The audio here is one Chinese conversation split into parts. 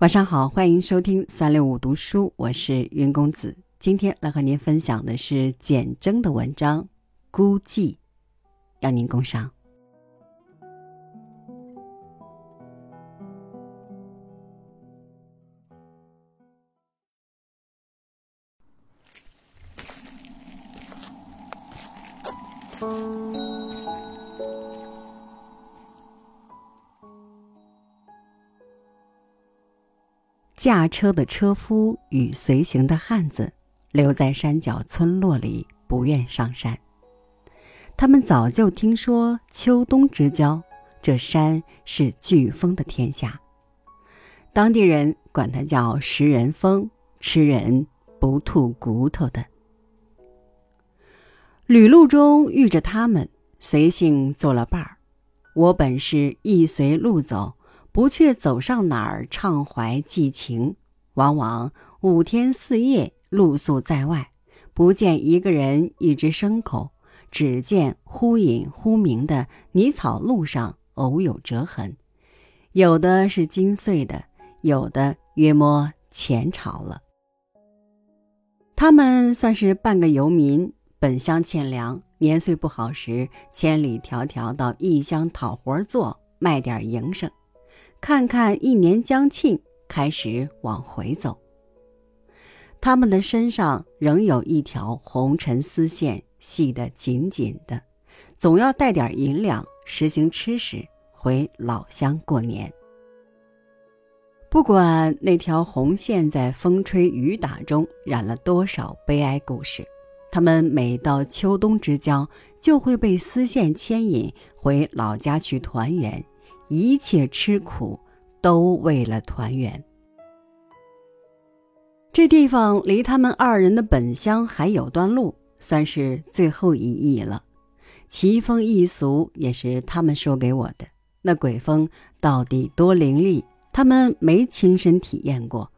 晚上好，欢迎收听三六五读书，我是云公子。今天来和您分享的是简征的文章《孤寂》，邀您共赏。驾车的车夫与随行的汉子留在山脚村落里，不愿上山。他们早就听说秋冬之交，这山是飓风的天下。当地人管它叫食人风，吃人不吐骨头的。旅路中遇着他们，随性做了伴儿。我本是一随路走。不却走上哪儿畅怀寄情，往往五天四夜露宿在外，不见一个人一只牲口，只见忽隐忽明的泥草路上偶有折痕，有的是金碎的，有的约摸前朝了。他们算是半个游民，本乡欠粮，年岁不好时，千里迢迢到异乡讨活做，卖点营生。看看一年将尽，开始往回走。他们的身上仍有一条红尘丝线系得紧紧的，总要带点银两，实行吃食，回老乡过年。不管那条红线在风吹雨打中染了多少悲哀故事，他们每到秋冬之交，就会被丝线牵引回老家去团圆。一切吃苦，都为了团圆。这地方离他们二人的本乡还有段路，算是最后一役了。奇风异俗也是他们说给我的。那鬼风到底多凌厉，他们没亲身体验过。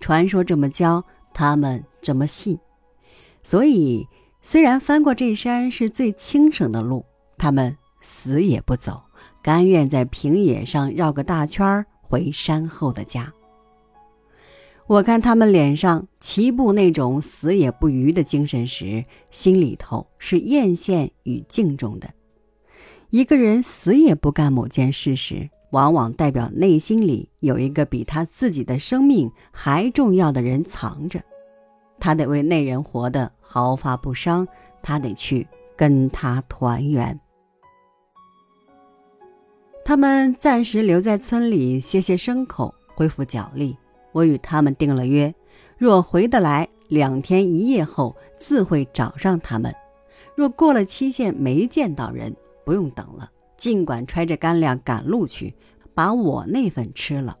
传说这么教，他们这么信。所以，虽然翻过这山是最轻省的路，他们死也不走。甘愿在平野上绕个大圈回山后的家。我看他们脸上齐步那种死也不渝的精神时，心里头是艳羡与敬重的。一个人死也不干某件事时，往往代表内心里有一个比他自己的生命还重要的人藏着，他得为那人活得毫发不伤，他得去跟他团圆。他们暂时留在村里歇歇牲口，恢复脚力。我与他们定了约，若回得来，两天一夜后自会找上他们；若过了期限没见到人，不用等了，尽管揣着干粮赶路去，把我那份吃了。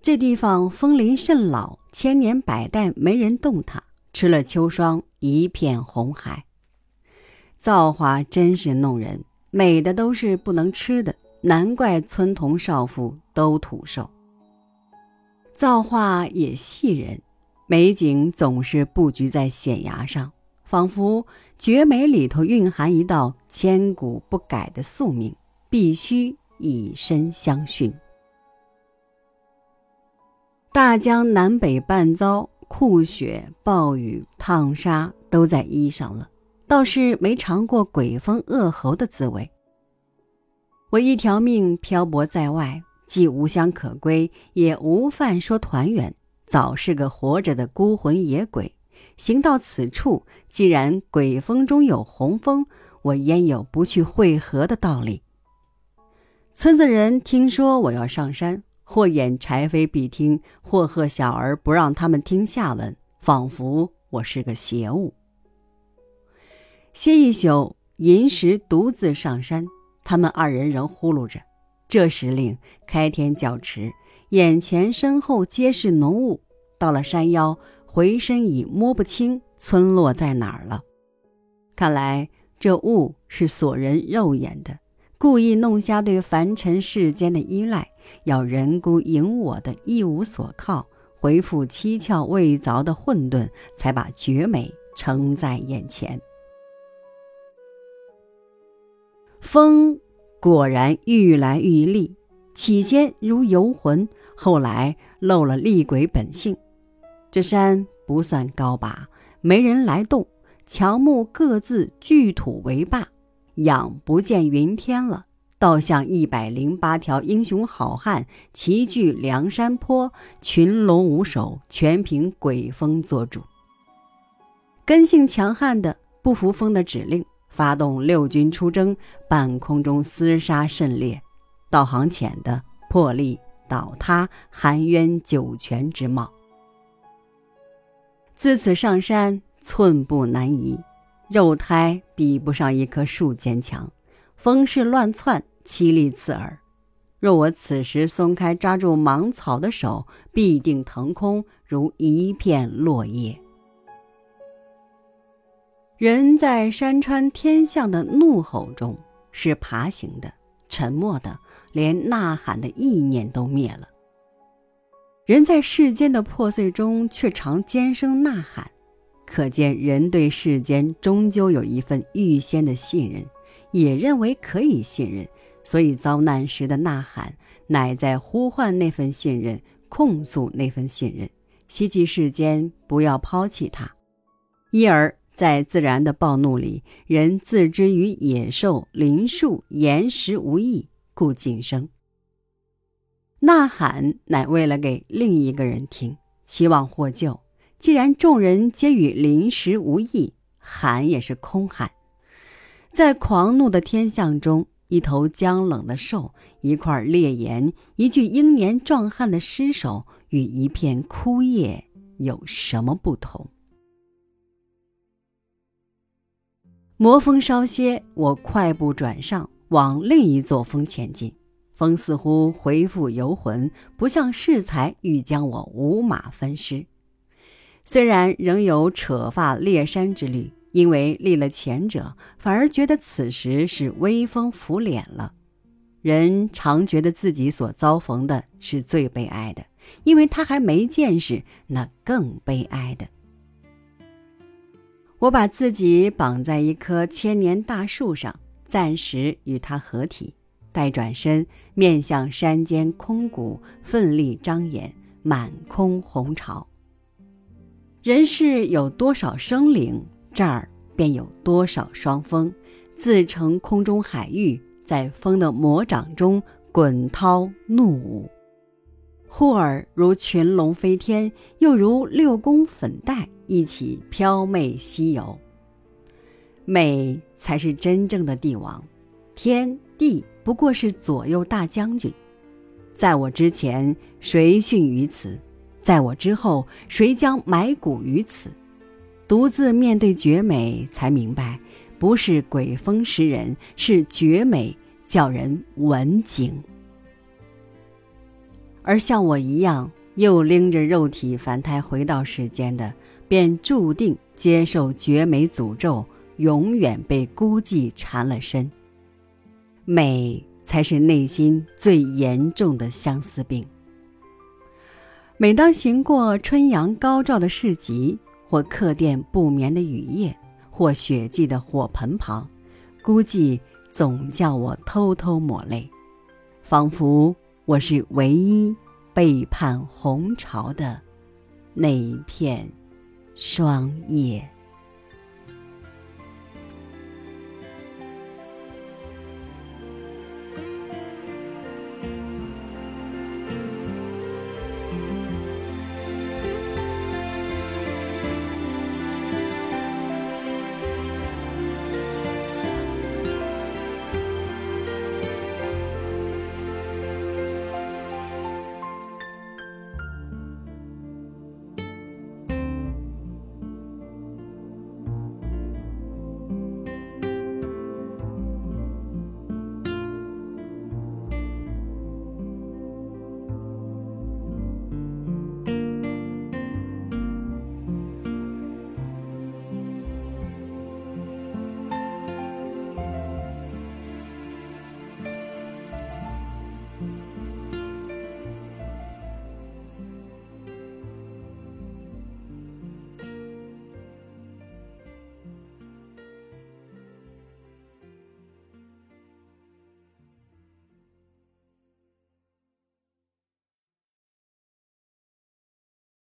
这地方枫林甚老，千年百代没人动它，吃了秋霜，一片红海。造化真是弄人。美的都是不能吃的，难怪村童少妇都土瘦。造化也戏人，美景总是布局在险崖上，仿佛绝美里头蕴含一道千古不改的宿命，必须以身相殉。大江南北半遭酷雪、暴雨、烫沙，都在衣裳了。倒是没尝过鬼风恶猴的滋味。我一条命漂泊在外，既无乡可归，也无饭说团圆，早是个活着的孤魂野鬼。行到此处，既然鬼风中有红风，我焉有不去会合的道理？村子人听说我要上山，或掩柴扉必听，或喝小儿不让他们听下文，仿佛我是个邪物。歇一宿，寅时独自上山。他们二人仍呼噜着。这时令开天较迟，眼前身后皆是浓雾。到了山腰，回身已摸不清村落在哪儿了。看来这雾是锁人肉眼的，故意弄瞎对凡尘世间的依赖，要人孤影我的一无所靠，回复七窍未凿的混沌，才把绝美呈在眼前。风果然愈来愈厉，起先如游魂，后来露了厉鬼本性。这山不算高拔，没人来动，乔木各自聚土为坝，仰不见云天了。倒像一百零八条英雄好汉齐聚梁山坡，群龙无首，全凭鬼风做主。根性强悍的不服风的指令，发动六军出征，半空中厮杀甚烈；道行浅的破例倒塌，含冤九泉之貌。自此上山寸步难移，肉胎比不上一棵树坚强，风势乱窜。凄厉刺耳，若我此时松开抓住芒草的手，必定腾空如一片落叶。人在山川天象的怒吼中是爬行的、沉默的，连呐喊的意念都灭了。人在世间的破碎中却常尖声呐喊，可见人对世间终究有一份预先的信任，也认为可以信任。所以遭难时的呐喊，乃在呼唤那份信任，控诉那份信任，希冀世间不要抛弃他。因而在自然的暴怒里，人自知与野兽、林树、岩石无异，故谨声。呐喊乃为了给另一个人听，期望获救。既然众人皆与临时无异，喊也是空喊。在狂怒的天象中。一头僵冷的兽，一块烈岩，一具英年壮汉的尸首，与一片枯叶有什么不同？魔风稍歇，我快步转上，往另一座峰前进。风似乎回复游魂，不像适才欲将我五马分尸。虽然仍有扯发猎山之虑。因为立了前者，反而觉得此时是威风拂脸了。人常觉得自己所遭逢的是最悲哀的，因为他还没见识那更悲哀的。我把自己绑在一棵千年大树上，暂时与它合体，待转身面向山间空谷，奋力张眼，满空红潮。人世有多少生灵？这儿便有多少双峰，自成空中海域，在风的魔掌中滚涛怒舞，忽而如群龙飞天，又如六宫粉黛一起飘媚西游。美才是真正的帝王，天地不过是左右大将军。在我之前，谁逊于此？在我之后，谁将埋骨于此？独自面对绝美，才明白，不是鬼风蚀人，是绝美叫人闻景。而像我一样，又拎着肉体凡胎回到世间的，便注定接受绝美诅咒，永远被孤寂缠了身。美才是内心最严重的相思病。每当行过春阳高照的市集，或客店不眠的雨夜，或雪季的火盆旁，孤寂总叫我偷偷抹泪，仿佛我是唯一背叛红潮的那一片霜叶。